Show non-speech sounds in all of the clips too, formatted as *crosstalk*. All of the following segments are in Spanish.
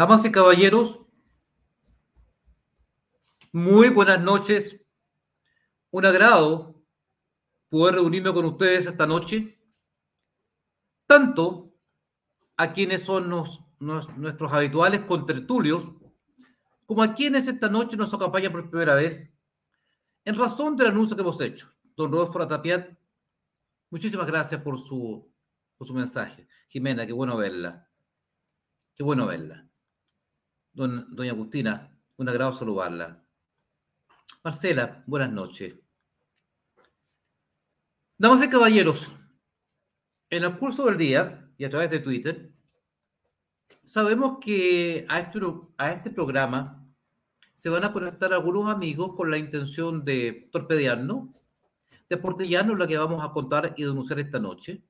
Damas y caballeros, muy buenas noches. Un agrado poder reunirme con ustedes esta noche, tanto a quienes son nuestros habituales contertulios, como a quienes esta noche nos acompañan por primera vez, en razón del anuncio que hemos hecho. Don Rodolfo Ratapiat, muchísimas gracias por su, por su mensaje. Jimena, qué bueno verla. Qué bueno verla doña Agustina, un agrado saludarla. Marcela, buenas noches. Damas y caballeros, en el curso del día y a través de Twitter, sabemos que a este, a este programa se van a conectar algunos amigos con la intención de torpedearnos, de portillarnos lo que vamos a contar y denunciar esta noche.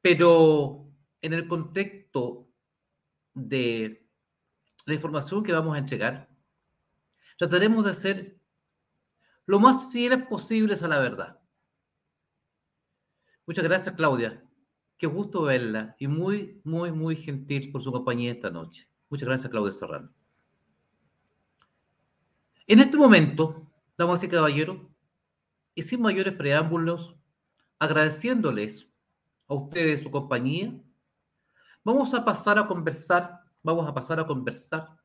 Pero en el contexto de la información que vamos a entregar, trataremos de ser lo más fieles posibles a la verdad. Muchas gracias, Claudia. Qué gusto verla y muy, muy, muy gentil por su compañía esta noche. Muchas gracias, Claudia Serrano. En este momento, damas y caballeros, y sin mayores preámbulos, agradeciéndoles a ustedes su compañía, Vamos a pasar a conversar, vamos a pasar a conversar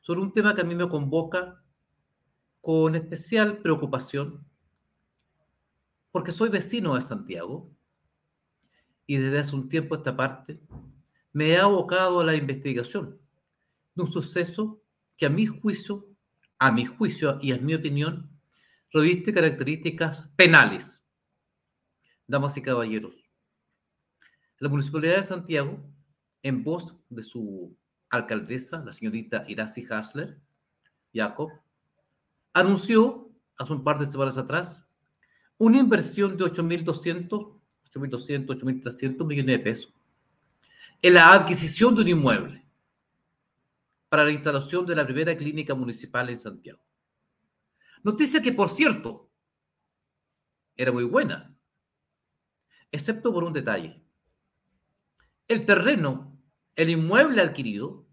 sobre un tema que a mí me convoca con especial preocupación, porque soy vecino de Santiago y desde hace un tiempo esta parte me he abocado a la investigación de un suceso que a mi juicio, a mi juicio y a mi opinión, reviste características penales. Damas y caballeros, la Municipalidad de Santiago, en voz de su alcaldesa, la señorita Iracy Hasler, Jacob, anunció hace un par de semanas atrás una inversión de 8.200, 8.200, 8.300 millones de pesos en la adquisición de un inmueble para la instalación de la primera clínica municipal en Santiago. Noticia que, por cierto, era muy buena, excepto por un detalle el terreno, el inmueble adquirido,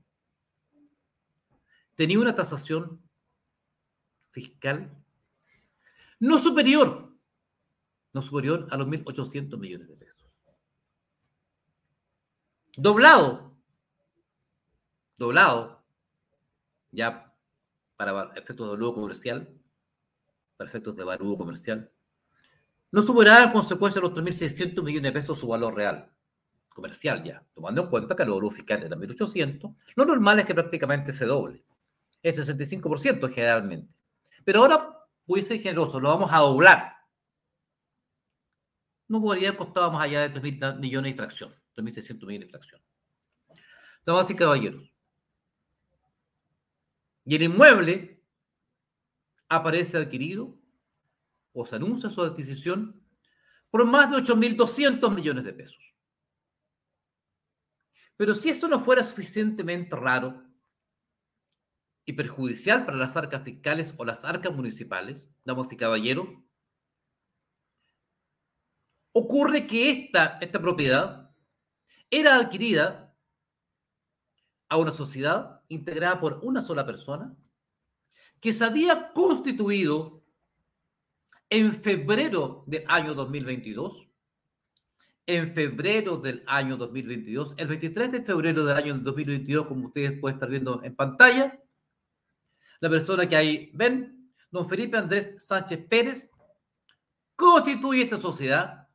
tenía una tasación fiscal no superior, no superior a los 1.800 millones de pesos. Doblado, doblado, ya para efectos de lujo comercial, para efectos de valor comercial, no superaba en consecuencia los 3.600 millones de pesos su valor real comercial ya, tomando en cuenta que el valor fiscal era 1.800, lo normal es que prácticamente se doble. Es 65% generalmente. Pero ahora, voy a ser generoso, lo vamos a doblar. No podría haber costado más allá de 3.000 millones de fracción, 3.600 millones de fracción. Damas y caballeros. Y el inmueble aparece adquirido o se anuncia su adquisición por más de 8.200 millones de pesos. Pero si eso no fuera suficientemente raro y perjudicial para las arcas fiscales o las arcas municipales, damos y caballeros, ocurre que esta, esta propiedad era adquirida a una sociedad integrada por una sola persona que se había constituido en febrero del año 2022 en febrero del año 2022, el 23 de febrero del año 2022, como ustedes pueden estar viendo en pantalla, la persona que ahí ven, don Felipe Andrés Sánchez Pérez, constituye esta sociedad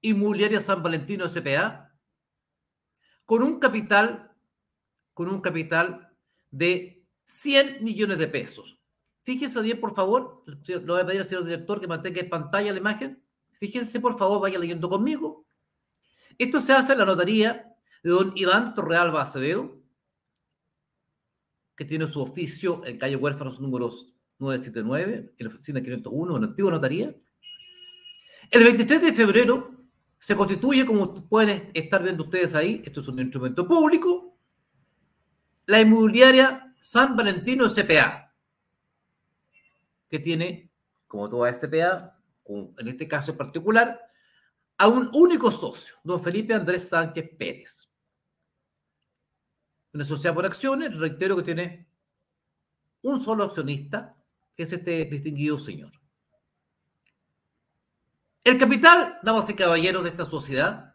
inmobiliaria San Valentino SPA con un capital, con un capital de 100 millones de pesos. Fíjense bien, por favor, lo voy a pedir al señor director que mantenga en pantalla la imagen. Fíjense, por favor, vaya leyendo conmigo. Esto se hace en la notaría de don Iván Torrealba Acevedo, que tiene su oficio en calle Huérfanos números 979, en la oficina 501, en la antigua notaría. El 23 de febrero se constituye, como pueden estar viendo ustedes ahí, esto es un instrumento público, la inmobiliaria San Valentino SPA, que tiene, como toda SPA, en este caso en particular, a un único socio, don Felipe Andrés Sánchez Pérez. Una sociedad por acciones, reitero que tiene un solo accionista, que es este distinguido señor. El capital, damas y caballeros, de esta sociedad,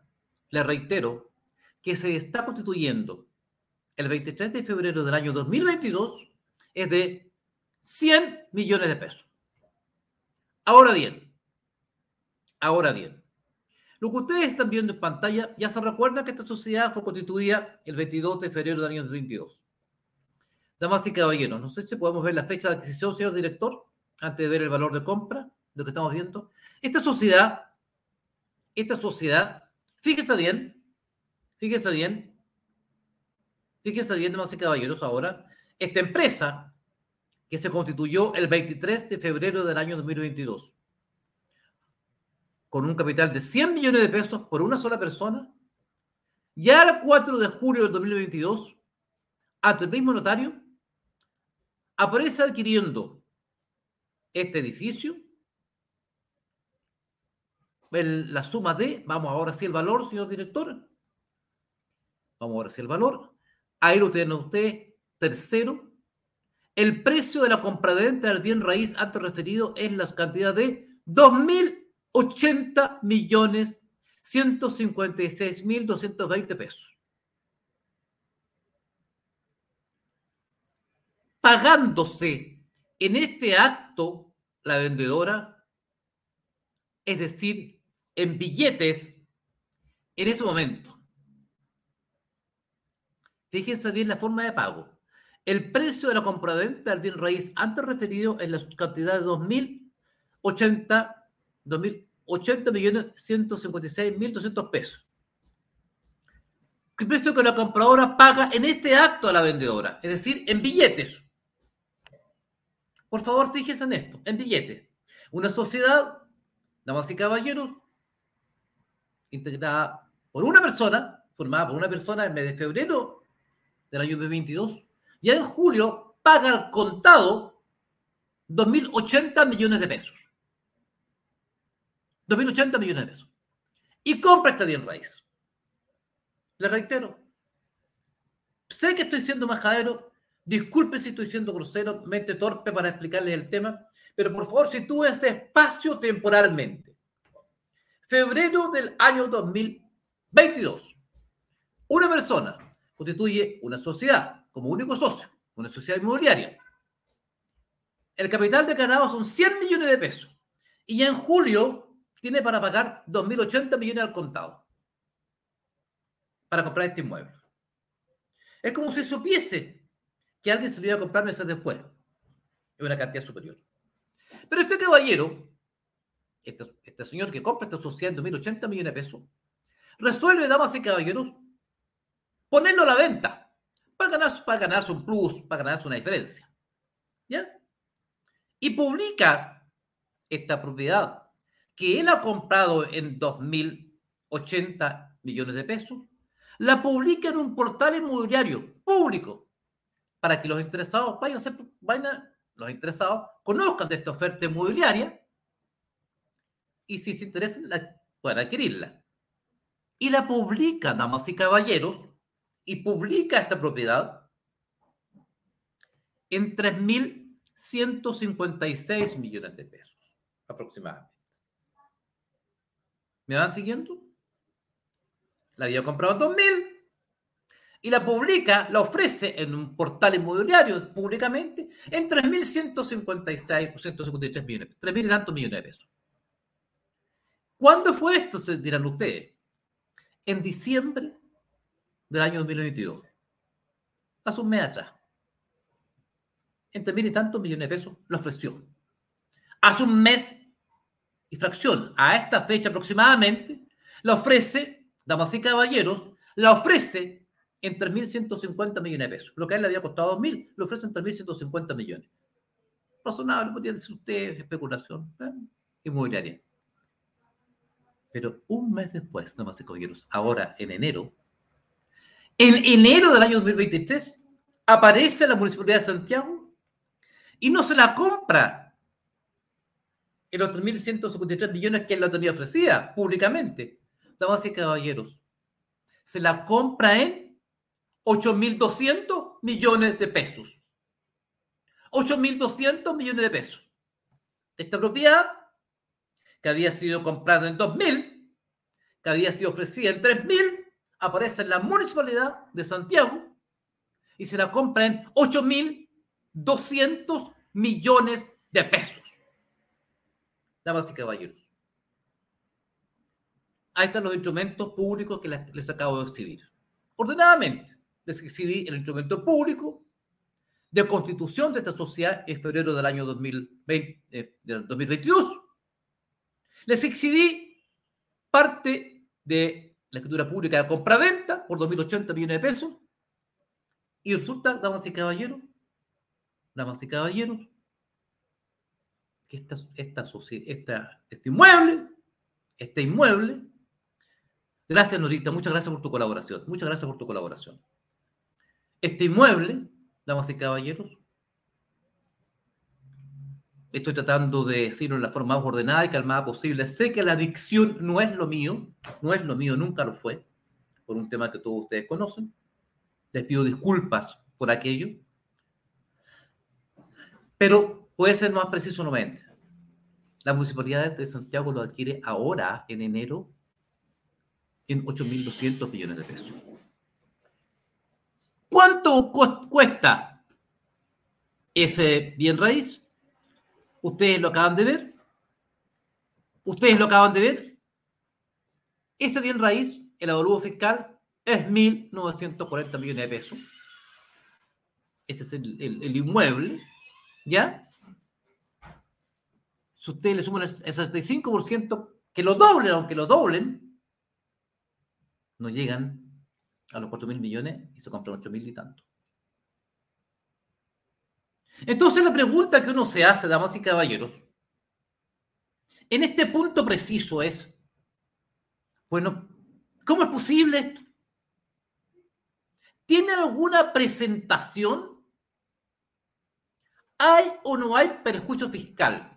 le reitero, que se está constituyendo el 23 de febrero del año 2022 es de 100 millones de pesos. Ahora bien, ahora bien, lo que ustedes están viendo en pantalla, ya se recuerdan que esta sociedad fue constituida el 22 de febrero del año 2022. Damas y caballeros, no sé si podemos ver la fecha de adquisición, señor director, antes de ver el valor de compra, lo que estamos viendo. Esta sociedad, esta sociedad, fíjese bien, fíjese bien, fíjese bien, damas y caballeros, ahora, esta empresa que se constituyó el 23 de febrero del año 2022, con un capital de 100 millones de pesos por una sola persona, ya el 4 de julio del 2022, ante el mismo notario, aparece adquiriendo este edificio, la suma de, vamos ahora sí el valor, señor director, vamos ahora sí el valor, ahí lo tienen ustedes, tercero, el precio de la compraventa del bien raíz antes referido es la cantidad de 2.080 millones 156 mil 220 pesos. pagándose en este acto la vendedora, es decir, en billetes, en ese momento. Fíjense bien la forma de pago. El precio de la compraventa del bien raíz antes referido en la cantidad de 2.080 2.080 millones 156 mil 200 pesos. El precio que la compradora paga en este acto a la vendedora, es decir, en billetes. Por favor, fíjense en esto, en billetes. Una sociedad, damas y caballeros, integrada por una persona, formada por una persona en mes de febrero del año 2022, y en julio paga al contado 2.080 millones de pesos. 2.080 millones de pesos. Y compra esta bien raíz. Le reitero, sé que estoy siendo majadero, Disculpe si estoy siendo grosero, mente torpe para explicarles el tema, pero por favor ese espacio temporalmente. Febrero del año 2022. Una persona constituye una sociedad como único socio, una sociedad inmobiliaria. El capital declarado son 100 millones de pesos. Y en julio tiene para pagar 2.080 millones al contado para comprar este inmueble. Es como si supiese que alguien se lo iba a comprar meses después. Es una cantidad superior. Pero este caballero, este, este señor que compra esta sociedad en 2.080 millones de pesos, resuelve, damas y caballeros, ponerlo a la venta para ganarse, para ganarse un plus, para ganarse una diferencia. ¿Ya? Y publica esta propiedad que él ha comprado en 2.080 millones de pesos, la publica en un portal inmobiliario público para que los interesados vayan vayan los interesados conozcan de esta oferta inmobiliaria y si se interesan, la, puedan adquirirla. Y la publica, damas y caballeros, y publica esta propiedad en 3.156 millones de pesos aproximadamente. ¿Me van siguiendo? La había comprado en 2.000 y la publica, la ofrece en un portal inmobiliario públicamente en 3.156 o 153 millones, 3.000 y tantos millones de pesos. ¿Cuándo fue esto? Se dirán ustedes. En diciembre del año 2022. Hace un mes atrás. En 3.000 y tantos millones de pesos lo ofreció. Hace un mes y fracción, a esta fecha aproximadamente, la ofrece, damas y caballeros, la ofrece en 3.150 millones de pesos. Lo que a él le había costado 2.000, le ofrecen 3.150 millones. Razonable, podría decir usted, especulación inmobiliaria. Pero un mes después, no más caballeros, ahora en enero, en enero del año 2023, aparece la Municipalidad de Santiago y no se la compra en los 3.153 millones que él la tenía ofrecida públicamente. Damas y caballeros, se la compra en 8.200 millones de pesos. 8.200 millones de pesos. Esta propiedad, que había sido comprada en 2.000, que había sido ofrecida en 3.000, aparece en la municipalidad de Santiago y se la compra en 8.200 millones de pesos. Damas y caballeros. Ahí están los instrumentos públicos que les acabo de exhibir. Ordenadamente, les exhibí el instrumento público de constitución de esta sociedad en febrero del año 2020, eh, 2022. Les exhibí parte de la escritura pública de compra-venta por 2.080 millones de pesos. Y resulta, damas y caballeros, damas y caballeros, que esta, esta, esta, este inmueble, este inmueble, gracias Norita, muchas gracias por tu colaboración, muchas gracias por tu colaboración. Este inmueble damas y caballeros. Estoy tratando de decirlo en la forma más ordenada y calmada posible. Sé que la dicción no es lo mío, no es lo mío, nunca lo fue, por un tema que todos ustedes conocen. Les pido disculpas por aquello. Pero puede ser más preciso nuevamente. La municipalidad de Santiago lo adquiere ahora, en enero, en 8.200 millones de pesos. ¿Cuánto cuesta ese bien raíz? Ustedes lo acaban de ver. Ustedes lo acaban de ver. Ese bien raíz, el avalúo fiscal, es 1.940 millones de pesos. Ese es el, inmueble. ¿Ya? Si ustedes le suman el 65%, que lo doblen, aunque lo doblen, no llegan a los 4 mil millones y se compran 8 mil y tanto. Entonces la pregunta que uno se hace, damas y caballeros, en este punto preciso es, bueno, ¿cómo es posible esto? ¿Tiene alguna presentación? ¿Hay o no hay perjuicio fiscal?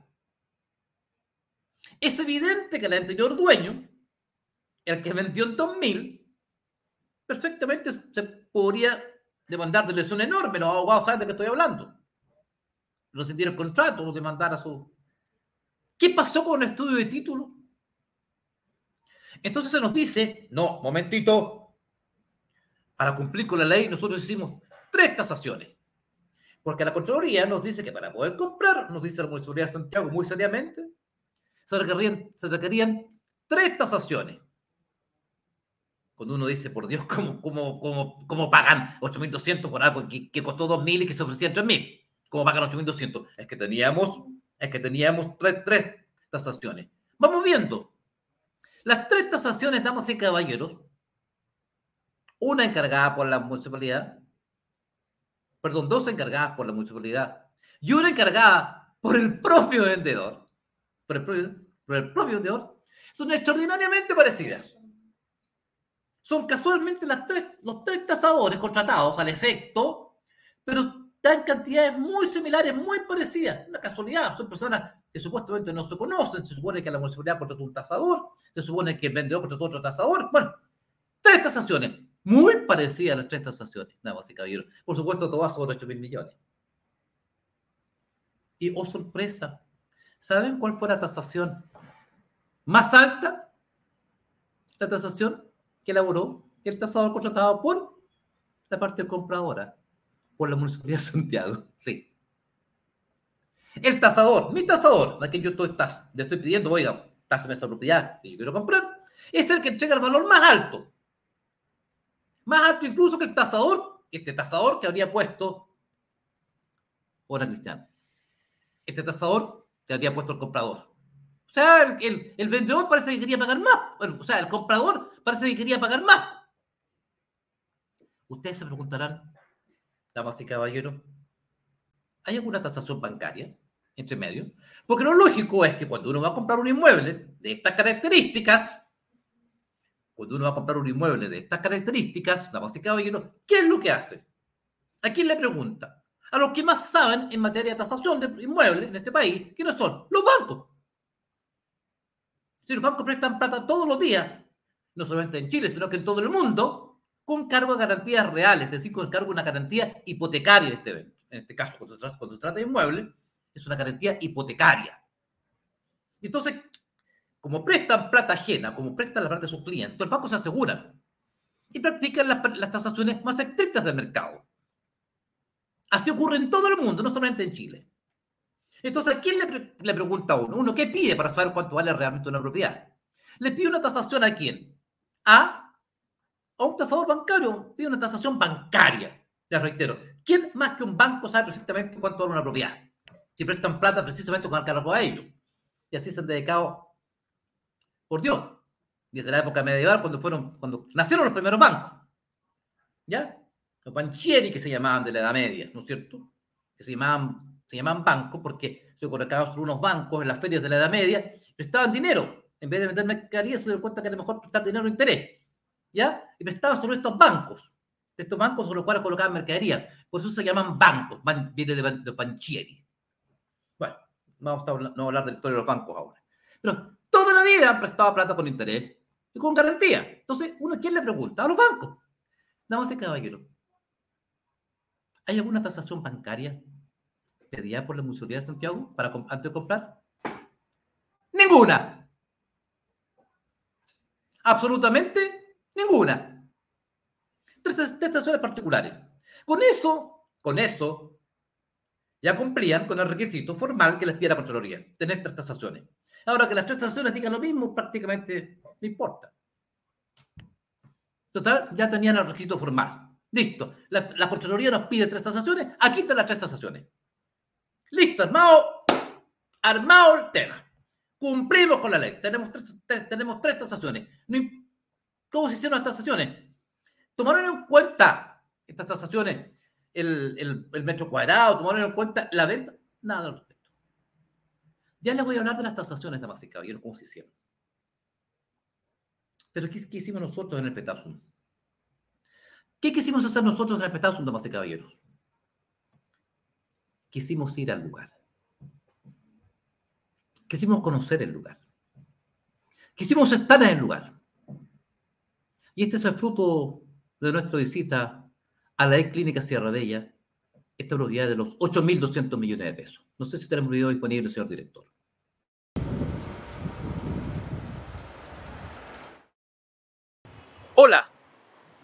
Es evidente que el anterior dueño, el que vendió en 2000, perfectamente se podría demandar de lesión enorme. Los abogados saben de qué estoy hablando. Rescindir el contrato, demandar a su. ¿Qué pasó con el estudio de título? Entonces se nos dice, no, momentito, para cumplir con la ley nosotros hicimos tres tasaciones. Porque la Contraloría nos dice que para poder comprar, nos dice la Municipalidad de Santiago muy seriamente, se requerían, se requerían tres tasaciones. Cuando uno dice, por Dios, ¿cómo, cómo, cómo, cómo pagan 8.200 por algo que, que costó 2.000 y que se ofrecía 3.000? ¿Cómo pagan 8.200? Es que teníamos, es que teníamos tres, tres tasaciones. Vamos viendo. Las tres tasaciones, damas y caballeros, una encargada por la municipalidad, perdón, dos encargadas por la municipalidad y una encargada por el propio vendedor, por el propio, por el propio vendedor, son extraordinariamente parecidas son casualmente las tres, los tres tasadores contratados al efecto, pero dan cantidades muy similares, muy parecidas. Una casualidad, son personas que supuestamente no se conocen. Se supone que la municipalidad contrató un tasador, se supone que el vendedor contrató otro tasador. Bueno, tres tasaciones, muy parecidas las tres tasaciones, nada más y caballeros. Por supuesto, todas sobre 8 mil millones. Y, oh sorpresa, ¿saben cuál fue la tasación más alta? La tasación que elaboró el tasador contratado por la parte compradora, por la Municipalidad de Santiago. *laughs* Sí. El tasador, mi tasador, de que yo estoy, le estoy pidiendo, oiga, tásame esa propiedad que yo quiero comprar, es el que entrega el valor más alto. Más alto incluso que el tasador, este tasador que habría puesto Hora Cristiana. Este tasador que habría puesto el comprador. O sea, el, vendedor parece que quería pagar más. o sea, el comprador parece que quería pagar más. Ustedes se preguntarán, damas y caballeros, ¿hay alguna tasación bancaria entre medio? Porque lo lógico es que cuando uno va a comprar un inmueble de estas características, cuando uno va a comprar un inmueble de estas características, damas y caballeros, ¿qué es lo que hace? ¿A quién le pregunta? A los que más saben en materia de tasación de inmuebles en este país, ¿quiénes son? Los bancos. Si los bancos prestan plata todos los días, no solamente en Chile, sino que en todo el mundo, con cargo de garantías reales, es decir, con cargo de una garantía hipotecaria de este evento. En este caso, cuando se trata, de inmueble, es una garantía hipotecaria. Entonces, como prestan plata ajena, como prestan la plata de sus clientes, los bancos se aseguran y practican las tasaciones más estrictas del mercado. Así ocurre en todo el mundo, no solamente en Chile. Entonces, ¿a quién le, pregunta a uno? ¿Uno qué pide para saber cuánto vale realmente una propiedad? ¿Le pide una tasación a quién? A, a un tasador bancario, pide una tasación bancaria. Ya reitero, ¿quién más que un banco sabe perfectamente cuánto vale una propiedad? Si prestan plata precisamente con cargo a ellos. Y así se han dedicado, por Dios, desde la época medieval, cuando fueron, cuando nacieron los primeros bancos. ¿Ya? Los banchieri que se llamaban de la Edad Media, ¿no es cierto? Que se llamaban, se llamaban bancos porque se colocaban sobre unos bancos en las ferias de la Edad Media, prestaban dinero. En vez de vender mercadería, se dieron cuenta que era mejor prestar dinero a interés. ¿Ya? Y prestaban sobre estos bancos. Estos bancos sobre los cuales colocaban mercadería. Por eso se llaman bancos. viene de, de banchieri. Bueno, vamos a hablar, no hablar de la historia de los bancos ahora. Pero toda la vida han prestado plata con interés y con garantía. Entonces, uno, ¿quién le pregunta? A los bancos. Damas y caballeros, ¿hay alguna tasación bancaria pedida por la Municipalidad de Santiago para antes de comprar? Ninguna. Absolutamente ninguna. Tres, tasaciones particulares. Con eso, con eso, ya cumplían con el requisito formal que les pide la Contraloría, tener tres tasaciones. Ahora que las tres tasaciones digan lo mismo, prácticamente no importa. Total, ya tenían el requisito formal. Listo. La, la Contraloría nos pide tres tasaciones, aquí están las tres tasaciones. Listo, armado, armado el tema. Cumplimos con la ley. Tenemos tres, tres tenemos tres tasaciones. ¿Cómo se hicieron las tasaciones? Tomaron en cuenta estas tasaciones el, metro cuadrado, tomaron en cuenta la venta, nada al respecto. Ya les voy a hablar de las tasaciones, damas y caballeros, cómo se hicieron. Pero ¿qué, qué hicimos nosotros en el Petasum? ¿Qué quisimos hacer nosotros en el Petasum, damas y caballeros? Quisimos ir al lugar. Quisimos conocer el lugar. Quisimos estar en el lugar. Y este es el fruto de nuestra visita a la Clínica Sierra Bella esta propiedad de los 8.200 millones de pesos. No sé si tenemos video disponible, señor director. Hola,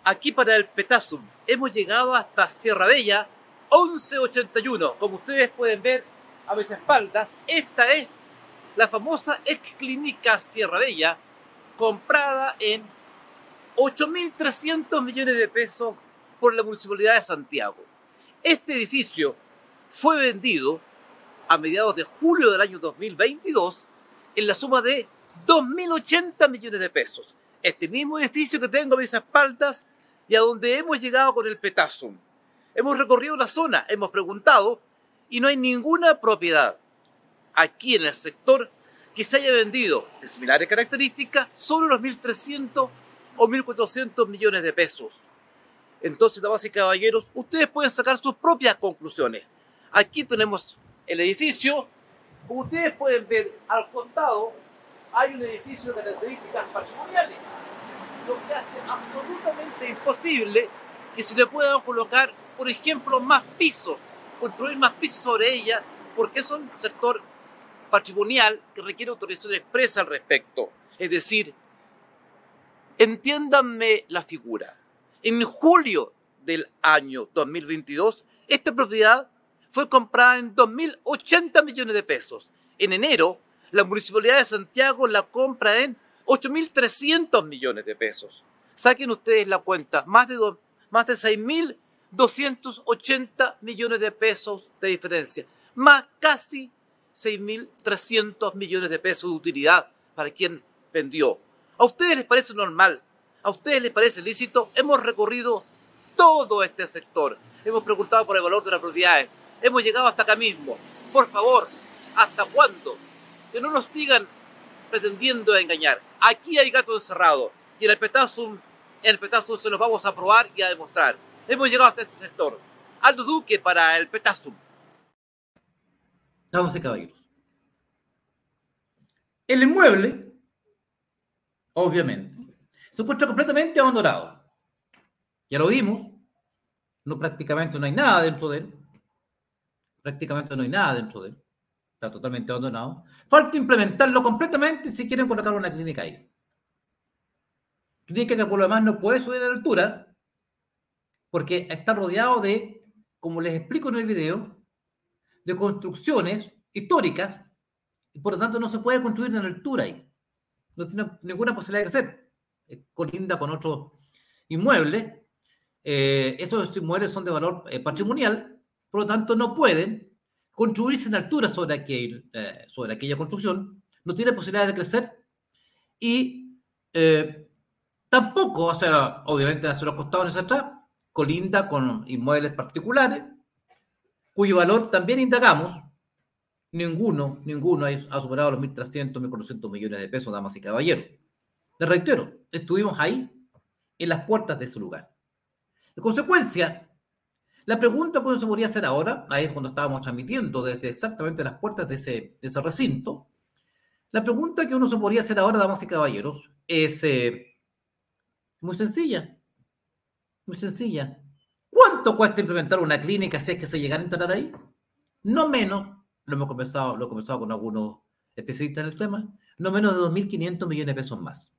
aquí para el Petasum. Hemos llegado hasta Sierra Bella 1181. Como ustedes pueden ver a mis espaldas, esta es la famosa ex clínica Sierra Bella, comprada en 8.300 millones de pesos por la Municipalidad de Santiago. Este edificio fue vendido a mediados de julio del año 2022 en la suma de 2.080 millones de pesos. Este mismo edificio que tengo a mis espaldas y a donde hemos llegado con el Petasum. Hemos recorrido la zona, hemos preguntado y no hay ninguna propiedad aquí en el sector que se haya vendido de similares características sobre los 1.300 o 1.400 millones de pesos. Entonces, damas y caballeros, ustedes pueden sacar sus propias conclusiones. Aquí tenemos el edificio. Como ustedes pueden ver, al costado hay un edificio de características patrimoniales, lo que hace absolutamente imposible que se le puedan colocar, por ejemplo, más pisos, construir más pisos sobre ella, porque es un sector patrimonial que requiere autorización expresa al respecto. Es decir, entiéndanme la figura en julio del año 2022, esta propiedad fue comprada en 2.080 millones de pesos. En enero, la Municipalidad de Santiago la compra en 8.300 millones de pesos. Saquen ustedes la cuenta, más de, de 6.280 millones de pesos de diferencia, más casi 6.300 millones de pesos de utilidad para quien vendió. ¿A ustedes les parece normal ¿A ustedes les parece lícito? Hemos recorrido todo este sector. Hemos preguntado por el valor de las propiedades. Hemos llegado hasta acá mismo. Por favor, ¿hasta cuándo? Que no nos sigan pretendiendo engañar. Aquí hay gato encerrado. Y el Petasum, en el Petasum se los vamos a probar y a demostrar. Hemos llegado hasta este sector. Aldo Duque para el Petasum. Vamos a caballeros. El inmueble, obviamente, se encuentra completamente abandonado. Ya lo vimos. No, prácticamente no hay nada dentro de él. Prácticamente no hay nada dentro de él. Está totalmente abandonado. Falta implementarlo completamente si quieren colocar una clínica ahí. Clínica que por lo demás no puede subir la altura porque está rodeado de, como les explico en el video, de construcciones históricas y por lo tanto no se puede construir en altura ahí. No tiene ninguna posibilidad de crecer. Colinda con otros inmuebles. Eh, esos inmuebles son de valor eh, patrimonial, por lo tanto no pueden construirse en altura sobre, aquel, eh, sobre aquella construcción, no tiene posibilidad de crecer y tampoco, o sea, obviamente hacia los costados atrás, colinda con inmuebles particulares, cuyo valor también indagamos, ninguno, ninguno ha superado los 1.300, 1.400 millones de pesos, damas y caballeros. Les reitero, estuvimos ahí, en las puertas de ese lugar. En consecuencia, la pregunta que uno se podría hacer ahora, ahí es cuando estábamos transmitiendo desde exactamente las puertas de ese, recinto, la pregunta que uno se podría hacer ahora, damas y caballeros, es eh, muy sencilla. Muy sencilla. ¿Cuánto cuesta implementar una clínica si es que se llega a instalar ahí? No menos, lo hemos conversado, lo he conversado con algunos especialistas en el tema, no menos de 2.500 millones de pesos más.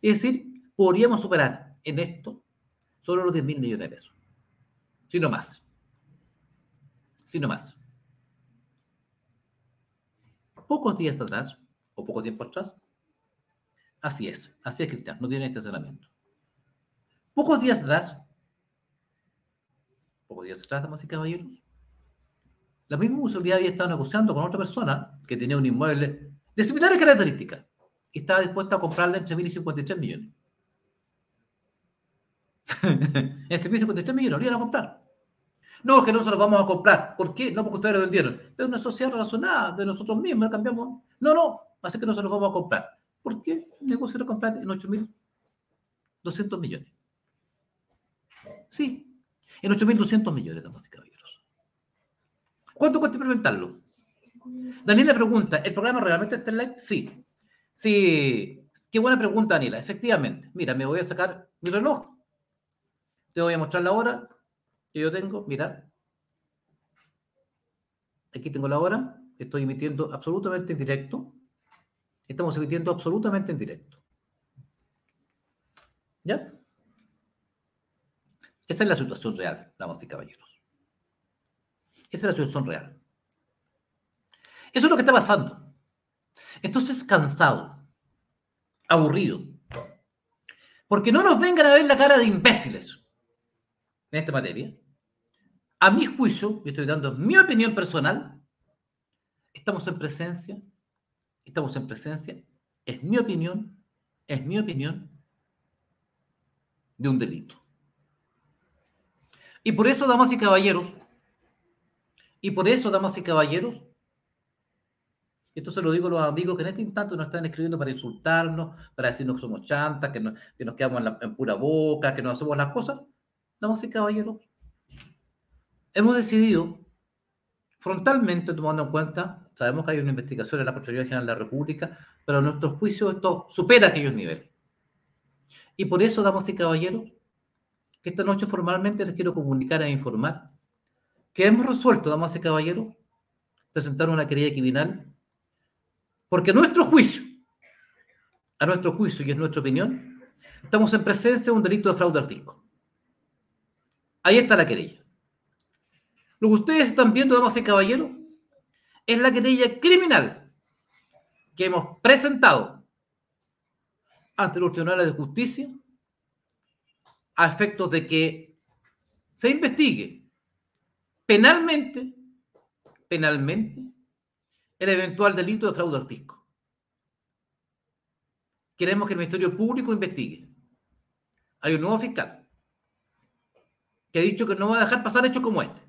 Es decir, podríamos superar en esto solo los 10.000 millones de pesos. Si no más. Si no más. Pocos días atrás, o poco tiempo atrás, así es, así es Cristian, no tiene estacionamiento. Pocos días atrás, pocos días atrás, damas y caballeros, la misma municipalidad había estado negociando con otra persona que tenía un inmueble de similares características y estaba dispuesta a comprarle entre 1.053 millones. *laughs* este 1.053 millones lo iban a comprar. No, que no se los vamos a comprar. ¿Por qué? No, porque ustedes lo vendieron. Es una sociedad razonada de nosotros mismos, cambiamos. No, no, así que no se los vamos a comprar. ¿Por qué? El negocio era comprar en 8.200 millones. Sí, en 8.200 millones, damas y caballeros. ¿Cuánto cuesta implementarlo? Daniela pregunta, ¿el programa realmente está en live? Sí. Sí. Qué buena pregunta, Daniela. Efectivamente. Mira, me voy a sacar mi reloj. Te voy a mostrar la hora que yo tengo. Mira. Aquí tengo la hora. Estoy emitiendo absolutamente en directo. Estamos emitiendo absolutamente en directo. ¿Ya? Esa es la situación real, damas y caballeros. Esa es la situación real. Eso es lo que está pasando. Entonces, cansado, aburrido, porque no nos vengan a ver la cara de imbéciles en esta materia. A mi juicio, y estoy dando mi opinión personal, estamos en presencia, estamos en presencia, es mi opinión, es mi opinión, de un delito. Y por eso, damas y caballeros, y por eso, damas y caballeros, esto se lo digo a los amigos que en este instante nos están escribiendo para insultarnos, para decirnos que somos chantas, que, nos quedamos en, pura boca, que no hacemos las cosas. Damas y caballeros, hemos decidido frontalmente, tomando en cuenta, sabemos que hay una investigación en la Contraloría General de la República, pero a nuestro juicio esto supera aquellos niveles. Y por eso, damas y caballeros, que esta noche formalmente les quiero comunicar e informar que hemos resuelto, damas y caballeros, presentar una querella criminal porque a nuestro juicio, a nuestro juicio y es nuestra opinión, estamos en presencia de un delito de fraude al. Ahí está la querella. Lo que ustedes están viendo, damas y caballeros, es la querella criminal que hemos presentado ante los tribunales de justicia a efectos de que se investigue penalmente, penalmente, el eventual delito de fraude fisco. Queremos que el Ministerio Público investigue. Hay un nuevo fiscal que ha dicho que no va a dejar pasar hechos como este.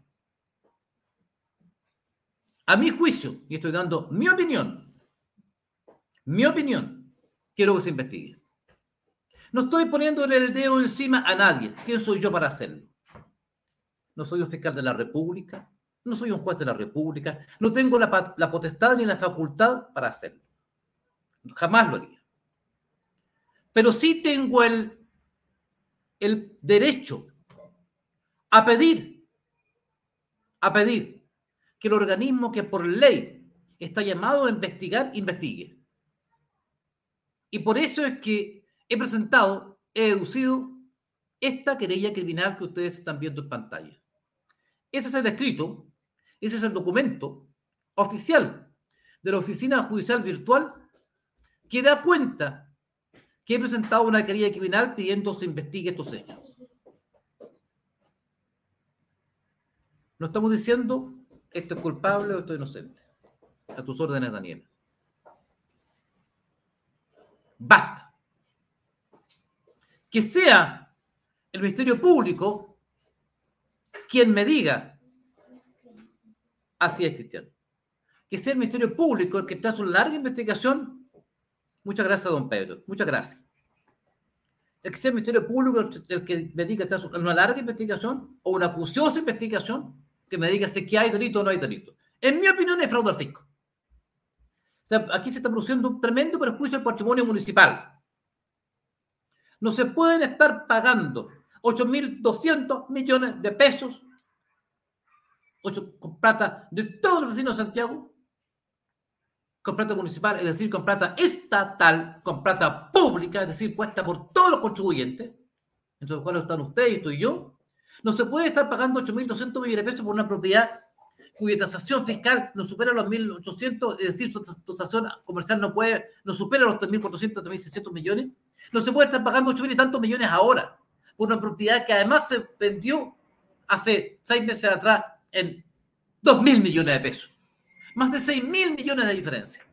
A mi juicio, y estoy dando mi opinión, mi opinión, quiero que se investigue. No estoy poniendo el dedo encima a nadie. ¿Quién soy yo para hacerlo? No soy un fiscal de la República, no soy un juez de la República, no tengo la, potestad ni la facultad para hacerlo. Jamás lo haría. Pero sí tengo el, el derecho a pedir, a pedir que el organismo que por ley está llamado a investigar, investigue. Y por eso es que he presentado, he deducido esta querella criminal que ustedes están viendo en pantalla. Ese es el escrito, ese es el documento oficial de la Oficina Judicial Virtual que da cuenta que he presentado una querella criminal pidiendo se investigue estos hechos. No estamos diciendo esto es culpable o esto es inocente. A tus órdenes, Daniela. Basta. Que sea el Ministerio Público quien me diga, así es, Cristiano, que sea el Ministerio Público el que está su larga investigación. Muchas gracias, don Pedro. Muchas gracias. El que sea el Ministerio Público el que me diga está una larga investigación o una acuciosa investigación que me diga si hay delito o no hay delito. En mi opinión, es fraude al. O sea, aquí se está produciendo un tremendo perjuicio al patrimonio municipal. No se pueden estar pagando 8.200 millones de pesos con plata de todos los vecinos de Santiago, con plata municipal, es decir, con plata estatal, con plata pública, es decir, puesta por todos los contribuyentes, entre los cuales están ustedes, tú y yo, no se puede estar pagando 8.200 millones de pesos por una propiedad cuya tasación fiscal no supera los 1.800, es decir, su tasación comercial no puede, no supera los 3.400, 3.600 millones. No se puede estar pagando 8.000 y tantos millones ahora por una propiedad que además se vendió hace seis meses atrás en 2.000 millones de pesos. Más de 6.000 millones de diferencia.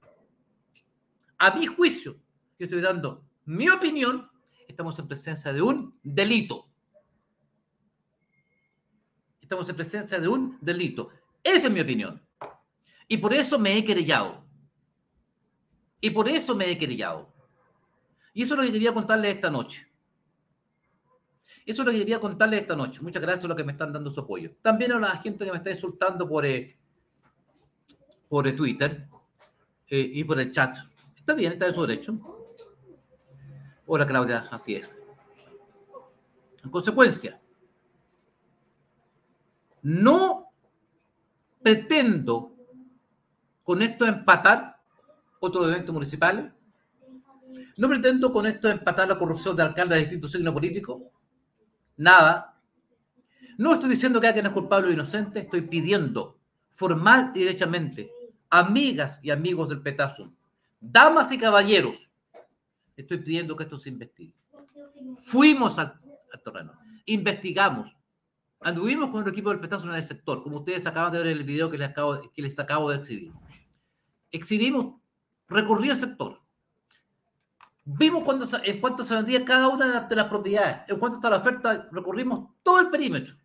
A mi juicio, yo estoy dando mi opinión, estamos en presencia de un delito. Estamos en presencia de un delito. Esa es mi opinión. Y por eso me he querellado. Y por eso me he querellado. Y eso es lo que quería contarles esta noche. Eso es lo que quería contarles esta noche. Muchas gracias a los que me están dando su apoyo. También a la gente que me está insultando por, eh, por Twitter eh, y por el chat. Está bien, está en su derecho. Hola Claudia, así es. En consecuencia, no pretendo con esto empatar otros eventos municipales. No pretendo con esto empatar la corrupción de alcaldes de distintos signos políticos. Nada. No estoy diciendo que alguien es culpable o inocente. Estoy pidiendo formal y derechamente, amigas y amigos del Petazo, damas y caballeros, estoy pidiendo que esto se investigue. Fuimos al, al terreno, investigamos, anduvimos con el equipo del Petazo en el sector, como ustedes acaban de ver en el video que les acabo, que les acabo de exhibir. Exhibimos, recorrí el sector. Vimos cuánto, en cuánto se vendía cada una de las propiedades, en cuánto está la oferta, recorrimos todo el perímetro,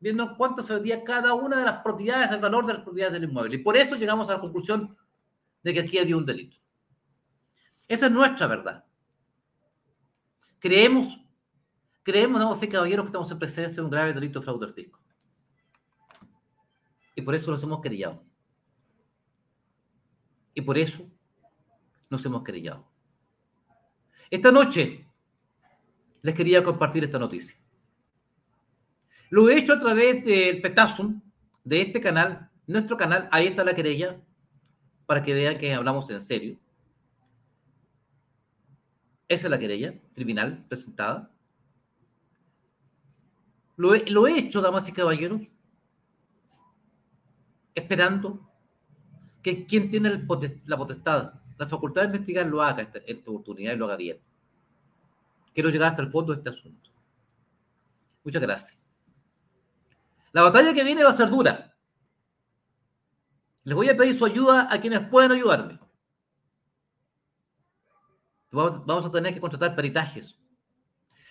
viendo en cuánto se vendía cada una de las propiedades, el valor de las propiedades del inmueble. Y por eso llegamos a la conclusión de que aquí había un delito. Esa es nuestra verdad. Creemos Creemos, no sé, caballeros, que estamos en presencia de un grave delito de fraude fisco. Y por eso los hemos querellado. Y por eso nos hemos querellado. Esta noche les quería compartir esta noticia. Lo he hecho a través del Petasum, de este canal, nuestro canal, ahí está la querella, para que vean que hablamos en serio. Esa es la querella criminal presentada. Lo he, hecho, damas y caballeros, esperando que quien tiene la potestad, la facultad de investigar, lo haga esta, esta oportunidad y lo haga bien. Quiero llegar hasta el fondo de este asunto. Muchas gracias. La batalla que viene va a ser dura. Les voy a pedir su ayuda a quienes puedan ayudarme. Vamos, a tener que contratar peritajes.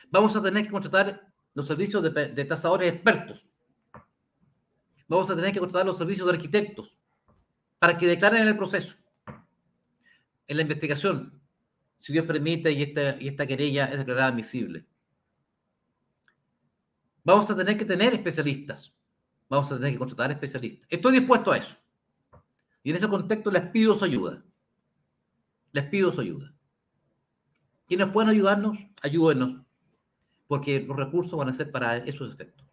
Vamos a tener que contratar los servicios de, tasadores expertos. Vamos a tener que contratar los servicios de arquitectos para que declaren en el proceso, en la investigación, si Dios permite y esta, y esta querella es declarada admisible. Vamos a tener que tener especialistas. Vamos a tener que contratar especialistas. Estoy dispuesto a eso. Y en ese contexto les pido su ayuda. Les pido su ayuda. Quienes pueden ayudarnos, ayúdenos porque los recursos van a ser para esos efectos,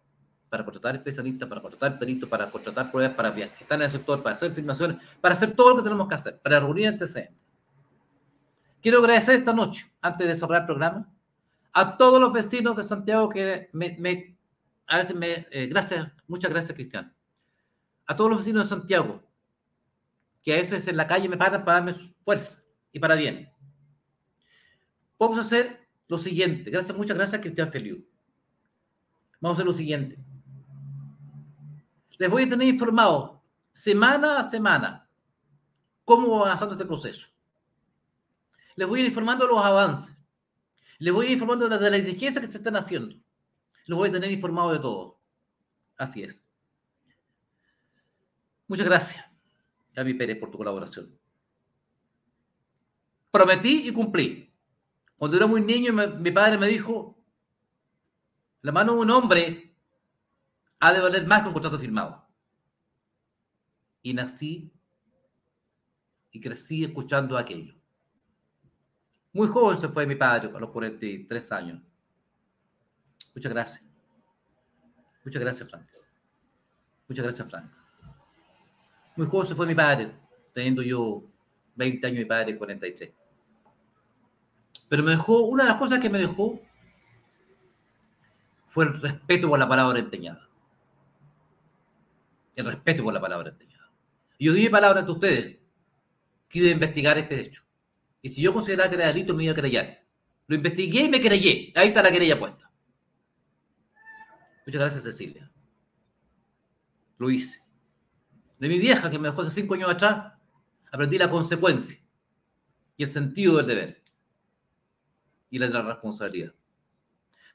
para contratar especialistas, para contratar peritos, para contratar pruebas, para estar en el sector, para hacer filmaciones, para hacer todo lo que tenemos que hacer, para reunir antecedentes. Quiero agradecer esta noche, antes de cerrar el programa, a todos los vecinos de Santiago que me, a veces me, eh, gracias, muchas gracias Cristian, a todos los vecinos de Santiago, que a veces en la calle me paran para darme fuerza y para bien. Vamos a hacer lo siguiente, gracias, muchas gracias Cristian Feliu. Vamos a hacer lo siguiente. Les voy a tener informado semana a semana cómo va avanzando este proceso. Les voy a ir informando los avances. Les voy a ir informando de las diligencias que se están haciendo. Los voy a tener informado de todo. Así es. Muchas gracias, Gaby Pérez, por tu colaboración. Prometí y cumplí. Cuando era muy niño, mi padre me dijo, la mano de un hombre ha de valer más que un contrato firmado. Y nací y crecí escuchando aquello. Muy joven se fue mi padre, a los 43 años. Muchas gracias. Muchas gracias, Frank. Muchas gracias, Frank. Muy joven se fue mi padre, teniendo yo 20 años, mi padre 43. Pero me dejó, una de las cosas que me dejó fue el respeto por la palabra empeñada. El respeto por la palabra empeñada. Yo di mi palabra ante ustedes que iba a investigar este hecho. Y si yo consideraba que era delito, me iba a querellar. Lo investigué y me querellé. Ahí está la querella puesta. Muchas gracias, Cecilia. Lo hice. De mi vieja, que me dejó hace cinco años atrás, aprendí la consecuencia y el sentido del deber y la de la responsabilidad.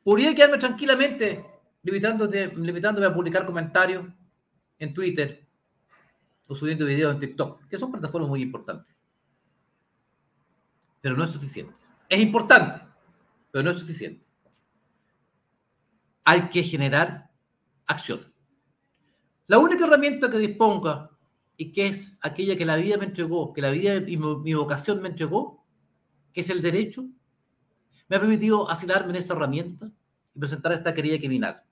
Podría quedarme tranquilamente limitándome a publicar comentarios en Twitter o subiendo videos en TikTok, que son plataformas muy importantes pero no es suficiente. Es importante, pero no es suficiente. Hay que generar acción. La única herramienta que disponga y que es aquella que la vida me entregó, que la vida y mi vocación me entregó, que es el derecho, me ha permitido asilarme en esa herramienta y presentar esta querida criminal.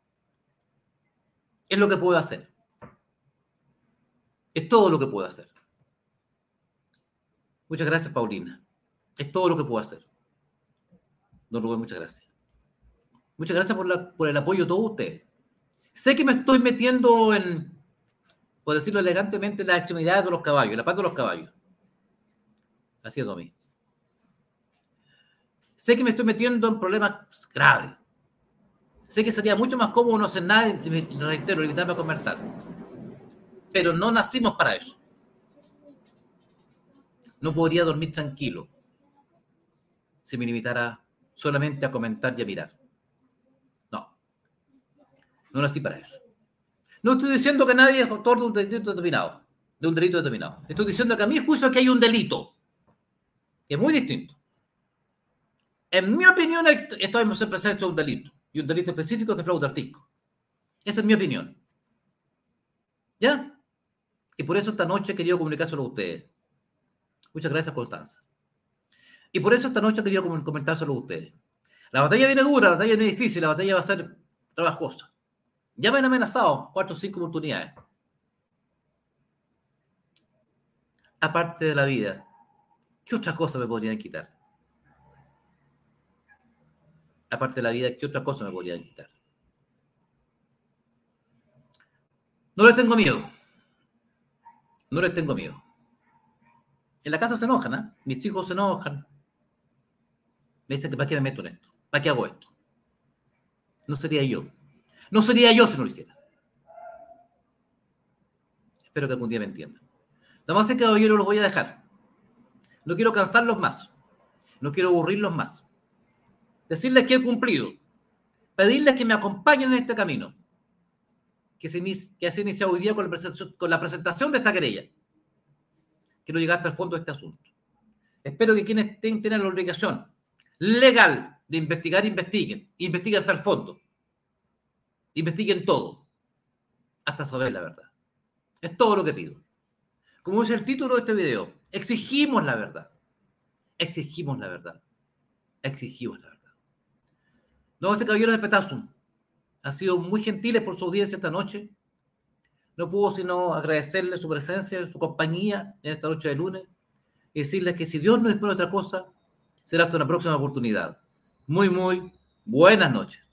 Es lo que puedo hacer. Es todo lo que puedo hacer. Muchas gracias, Paulina. Es todo lo que puedo hacer. Don Rubén, muchas gracias. Muchas gracias por, el apoyo de todos ustedes. Sé que me estoy metiendo en, por decirlo elegantemente, en la extremidad de los caballos, la pata de los caballos. Así es, Domi. Sé que me estoy metiendo en problemas graves. Sé que sería mucho más cómodo no hacer nada y, reitero, limitarme a comentar. Pero no nacimos para eso. No podría dormir tranquilo si me limitara solamente a comentar y a mirar. No. No nací para eso. No estoy diciendo que nadie es autor de un delito determinado. De un delito determinado. Estoy diciendo que a mi juicio que hay un delito. Que es muy distinto. En mi opinión, estamos de un delito. Y un delito específico es fraude artístico. Esa es mi opinión. ¿Ya? Y por eso esta noche he querido comunicárselo a ustedes. Muchas gracias, Constanza. Y por eso esta noche quería comentar solo a ustedes. La batalla viene dura, la batalla viene difícil, la batalla va a ser trabajosa. Ya me han amenazado cuatro o cinco oportunidades. Aparte de la vida, ¿qué otra cosa me podrían quitar? Aparte de la vida, ¿qué otra cosa me podrían quitar? No les tengo miedo. No les tengo miedo. En la casa se enojan, ¿eh? Mis hijos se enojan. Me dicen para qué me meto en esto, para qué hago esto. No sería yo. No sería yo si no lo hiciera. Espero que algún día me entiendan. Damas y caballeros, los voy a dejar. No quiero cansarlos más. No quiero aburrirlos más. Decirles que he cumplido. Pedirles que me acompañen en este camino. Que se, que inicia hoy día con la, con la presentación de esta querella. Quiero llegar hasta el fondo de este asunto. Espero que quienes tengan la obligación legal de investigar, investiguen. Investiguen hasta el fondo. Investiguen todo. Hasta saber la verdad. Es todo lo que pido. Como dice el título de este video, exigimos la verdad. Exigimos la verdad. Exigimos la verdad. No, ese caballero de Petasum. ha sido muy gentiles por su audiencia esta noche. No puedo sino agradecerle su presencia, su compañía en esta noche de lunes y decirles que si Dios no dispone otra cosa, será hasta una próxima oportunidad. Muy, muy buenas noches.